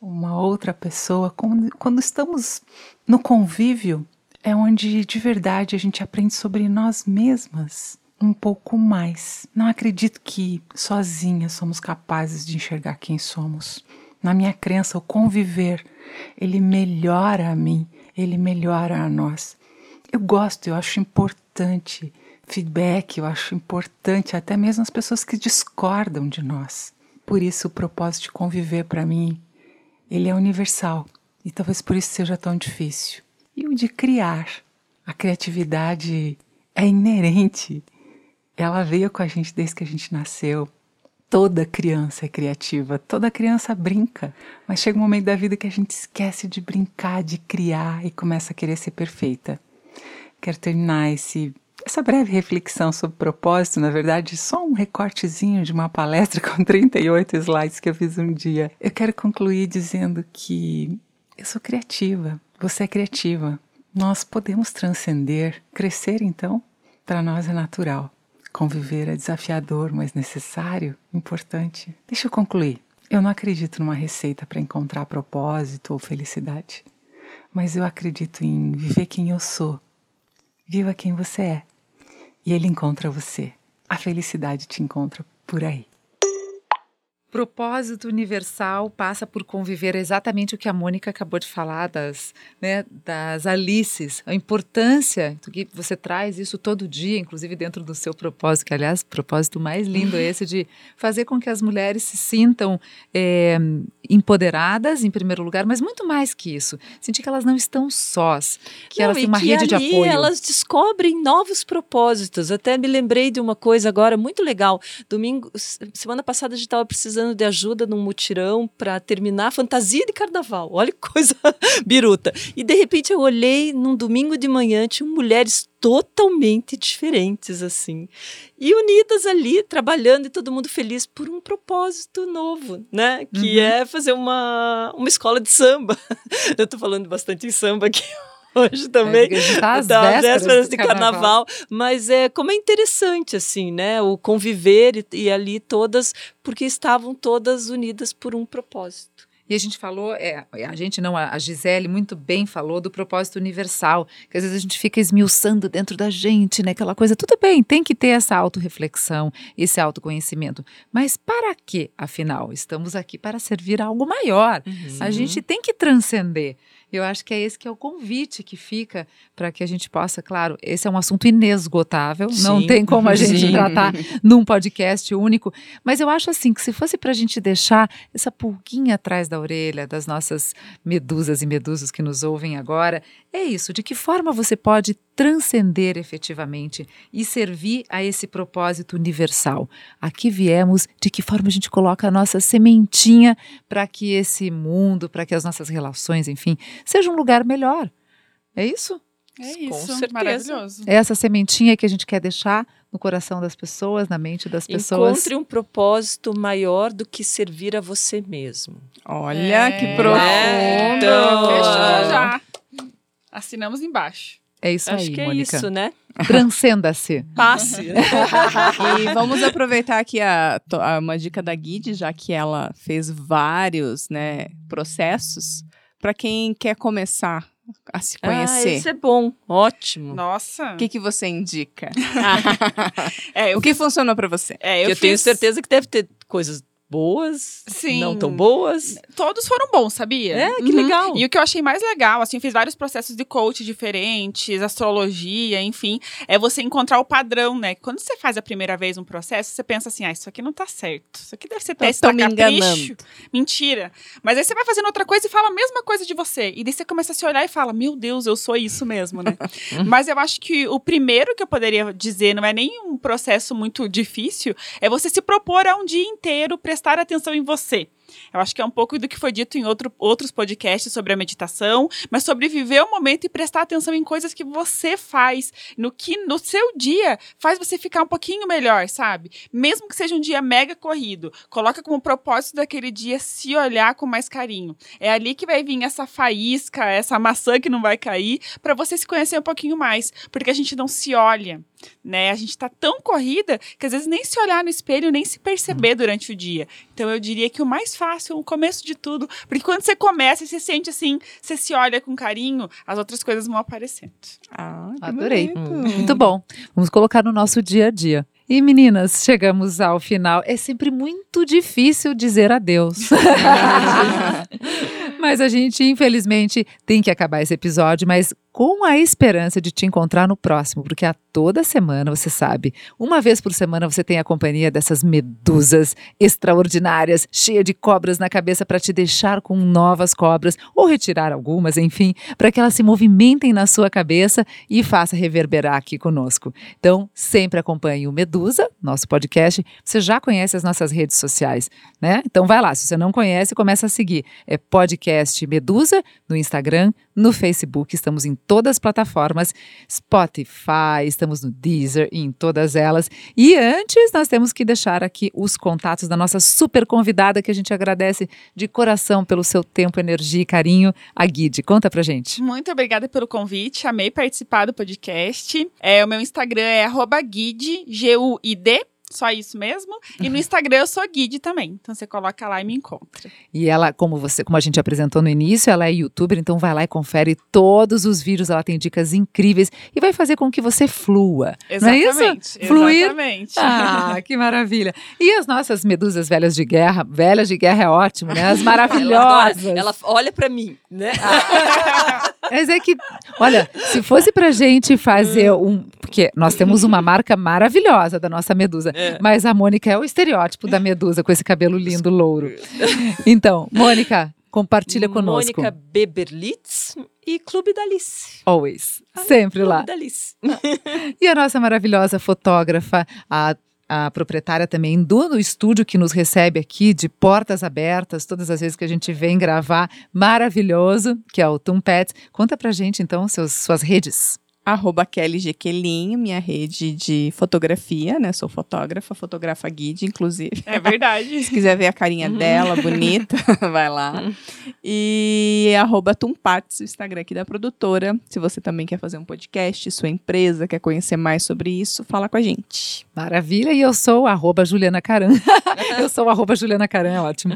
uma outra pessoa, quando, quando estamos no convívio, é onde de verdade a gente aprende sobre nós mesmas um pouco mais. Não acredito que sozinhas somos capazes de enxergar quem somos. Na minha crença, o conviver, ele melhora a mim, ele melhora a nós. Eu gosto, eu acho importante feedback, eu acho importante até mesmo as pessoas que discordam de nós. Por isso o propósito de conviver para mim, ele é universal e talvez por isso seja tão difícil. E o de criar, a criatividade é inerente ela veio com a gente desde que a gente nasceu. Toda criança é criativa, toda criança brinca, mas chega um momento da vida que a gente esquece de brincar, de criar e começa a querer ser perfeita. Quero terminar esse, essa breve reflexão sobre propósito, na verdade, só um recortezinho de uma palestra com 38 slides que eu fiz um dia. Eu quero concluir dizendo que eu sou criativa, você é criativa. Nós podemos transcender, crescer então, para nós é natural. Conviver é desafiador, mas necessário, importante. Deixa eu concluir. Eu não acredito numa receita para encontrar propósito ou felicidade, mas eu acredito em viver quem eu sou. Viva quem você é. E ele encontra você. A felicidade te encontra por aí. Propósito universal passa por conviver exatamente o que a Mônica acabou de falar das, né, das Alices, a importância que você traz isso todo dia, inclusive dentro do seu propósito, que aliás, propósito mais lindo é esse de fazer com que as mulheres se sintam é, empoderadas em primeiro lugar, mas muito mais que isso, sentir que elas não estão sós, que Não, elas têm uma rede de apoio. Elas descobrem novos propósitos. Até me lembrei de uma coisa agora muito legal. Domingo, semana passada a gente estava precisando de ajuda num mutirão para terminar a fantasia de carnaval. Olha que coisa biruta. E de repente eu olhei num domingo de manhã, tinham mulheres totalmente diferentes assim e unidas ali trabalhando e todo mundo feliz por um propósito novo né que Uhum. é fazer uma uma escola de samba eu tô falando bastante em samba aqui hoje também É, gente tá às Tá, vésperas de do carnaval. mas é como é interessante assim, né? O conviver e, e ali todas, porque estavam todas unidas por um propósito. E a gente falou, é, a gente não, a Gisele muito bem falou do propósito universal, que às vezes a gente fica esmiuçando dentro da gente, né? Aquela coisa, tudo bem, tem que ter essa autorreflexão, esse autoconhecimento. Mas para quê, afinal? Estamos aqui para servir a algo maior. A gente tem que transcender. Eu acho que é esse que é o convite que fica para que a gente possa, claro, esse é um assunto inesgotável, não Sim. tem como a gente Sim. tratar num podcast único, mas eu acho assim que se fosse para a gente deixar essa pulguinha atrás da orelha das nossas medusas e medusos que nos ouvem agora, é isso, de que forma você pode transcender efetivamente e servir a esse propósito universal. Aqui viemos, de que forma a gente coloca a nossa sementinha para que esse mundo, para que as nossas relações, enfim, seja um lugar melhor. É isso? É Com isso, certeza. maravilhoso. É essa sementinha que a gente quer deixar no coração das pessoas, na mente das pessoas. Encontre um propósito maior do que servir a você mesmo. Olha É. que profundo. Então, Fechou já. Assinamos embaixo. É isso Acho aí, que é Mônica. isso, né? Transcenda-se. Passe. E vamos aproveitar aqui a, a- uma dica da Guide, já que ela fez vários né, processos, para quem quer começar a se Ah, conhecer. isso é bom. Ótimo. Nossa. O que, que você indica? É, eu, o que funcionou para você? é, eu eu tenho fiz- certeza que deve ter coisas boas, Sim. não tão boas. Todos foram bons, sabia? É, que Uhum. legal. E o que eu achei mais legal, assim, eu fiz vários processos de coach diferentes, astrologia, enfim, é você encontrar o padrão, né? Quando você faz a primeira vez um processo, você pensa assim, ah, isso aqui não tá certo. Isso aqui deve ser Tá- teste pra me capricho. enganando. Mentira. Mas aí você vai fazendo outra coisa e fala a mesma coisa de você. E daí você começa a se olhar e fala, meu Deus, eu sou isso mesmo, né? Mas eu acho que o primeiro que eu poderia dizer, não é nem um processo muito difícil, é você se propor a um dia inteiro prestar atenção em você. Eu acho que é um pouco do que foi dito em outro, outros podcasts sobre a meditação, mas sobre viver o momento e prestar atenção em coisas que você faz, no que no seu dia faz você ficar um pouquinho melhor, sabe? Mesmo que seja um dia mega corrido, coloca como propósito daquele dia se olhar com mais carinho. É ali que vai vir essa faísca, essa maçã que não vai cair, para você se conhecer um pouquinho mais, porque a gente não se olha né? A gente tá tão corrida que às vezes nem se olhar no espelho, nem se perceber durante o dia. Então eu diria que o mais fácil, o começo de tudo, porque quando você começa e você sente assim, você se olha com carinho, as outras coisas vão aparecendo. Ah, Adorei. bonito. Muito bom. Vamos colocar no nosso dia a dia. E meninas, chegamos ao final. É sempre muito difícil dizer adeus. mas a gente, infelizmente, tem que acabar esse episódio, mas com a esperança de te encontrar no próximo, porque a toda semana, você sabe, uma vez por semana você tem a companhia dessas medusas extraordinárias, cheia de cobras na cabeça para te deixar com novas cobras ou retirar algumas, enfim, para que elas se movimentem na sua cabeça e faça reverberar aqui conosco. Então, sempre acompanhe o Medusa, nosso podcast. Você já conhece as nossas redes sociais, né? Então vai lá, se você não conhece, começa a seguir. É podcast Medusa no Instagram, no Facebook, estamos em todas as plataformas, Spotify, estamos no Deezer e em todas elas. E antes, nós temos que deixar aqui os contatos da nossa super convidada, que a gente agradece de coração pelo seu tempo, energia e carinho, a Guide. Conta pra gente. Muito obrigada pelo convite, amei participar do podcast. É, o meu Instagram é guide, G-U-I-D, Só isso mesmo. E no Instagram eu sou Guide também. Então você coloca lá e me encontra. E ela, como você, como a gente apresentou no início, ela é youtuber, então vai lá e confere todos os vídeos, ela tem dicas incríveis e vai fazer com que você flua. Exatamente. Não é isso? Fluir. Exatamente. Ah, que maravilha. E as nossas medusas velhas de guerra, velhas de guerra é ótimo, né? As maravilhosas. Ela, ela olha pra mim, né? Mas é que, olha, se fosse pra gente fazer um. Porque nós temos uma marca maravilhosa da nossa medusa. É. Mas a Mônica é o estereótipo da medusa, com esse cabelo lindo, louro. Então, Mônica, compartilha conosco. Mônica Beberlitz e Clube da Alice. Always. Sempre lá. Clube da Alice. E a nossa maravilhosa fotógrafa, a a proprietária também do estúdio que nos recebe aqui de portas abertas todas as vezes que a gente vem gravar, maravilhoso, que é o Tum Pets. Conta pra gente então seus, suas redes. Arroba Kelly Jequelin, minha rede de fotografia, né? Sou fotógrafa, fotografa guide, inclusive. É verdade. Se quiser ver a carinha dela, bonita, vai lá. E arroba Tumparts, o Instagram aqui da produtora. Se você também quer fazer um podcast, sua empresa, quer conhecer mais sobre isso, fala com a gente. Maravilha, e eu sou arroba Juliana Caran. eu sou arroba Juliana Caran, é ótimo.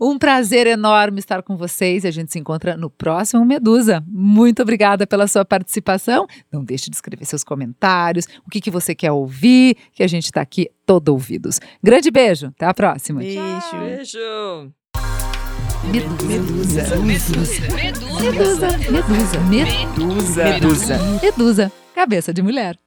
Um prazer enorme estar com vocês e a gente se encontra no próximo Medusa. Muito obrigada pela sua participação. Não deixe de escrever seus comentários, o que, que você quer ouvir, que a gente está aqui todo ouvidos. Grande beijo, até a próxima. Beijo. Beijo. Medusa. Medusa. Medusa. Medusa. Medusa. Medusa. Medusa. Cabeça de mulher.